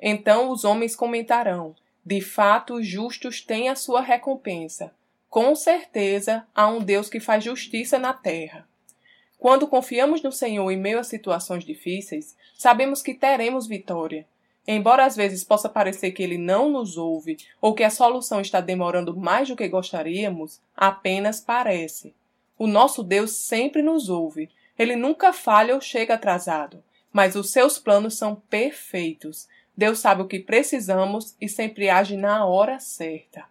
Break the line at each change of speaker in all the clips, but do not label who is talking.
então os homens comentarão: de fato, os justos têm a sua recompensa. Com certeza há um Deus que faz justiça na terra. Quando confiamos no Senhor em meio a situações difíceis, sabemos que teremos vitória. Embora às vezes possa parecer que ele não nos ouve ou que a solução está demorando mais do que gostaríamos, apenas parece. O nosso Deus sempre nos ouve. Ele nunca falha ou chega atrasado, mas os seus planos são perfeitos Deus sabe o que precisamos e sempre age na hora certa.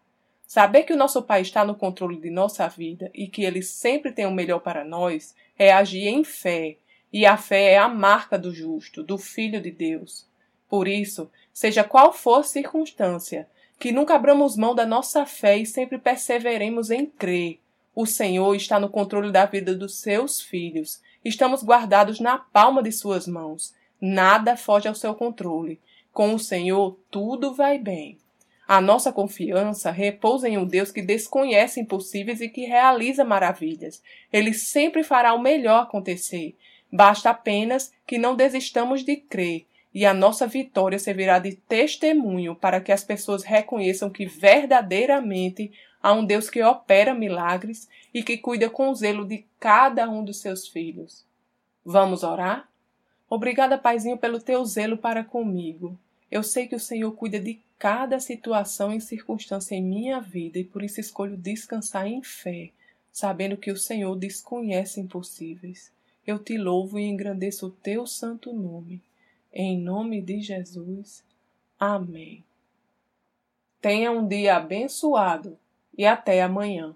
Saber que o nosso Pai está no controle de nossa vida e que Ele sempre tem o melhor para nós é agir em fé, e a fé é a marca do justo, do Filho de Deus. Por isso, seja qual for a circunstância, que nunca abramos mão da nossa fé e sempre perseveremos em crer. O Senhor está no controle da vida dos seus filhos. Estamos guardados na palma de suas mãos. Nada foge ao seu controle. Com o Senhor tudo vai bem. A nossa confiança repousa em um Deus que desconhece impossíveis e que realiza maravilhas. Ele sempre fará o melhor acontecer. Basta apenas que não desistamos de crer, e a nossa vitória servirá de testemunho para que as pessoas reconheçam que verdadeiramente há um Deus que opera milagres e que cuida com zelo de cada um dos seus filhos. Vamos orar? Obrigada, Paizinho, pelo teu zelo para comigo. Eu sei que o Senhor cuida de cada situação e circunstância em minha vida e por isso escolho descansar em fé, sabendo que o Senhor desconhece impossíveis. Eu te louvo e engrandeço o teu santo nome. Em nome de Jesus. Amém. Tenha um dia abençoado e até amanhã.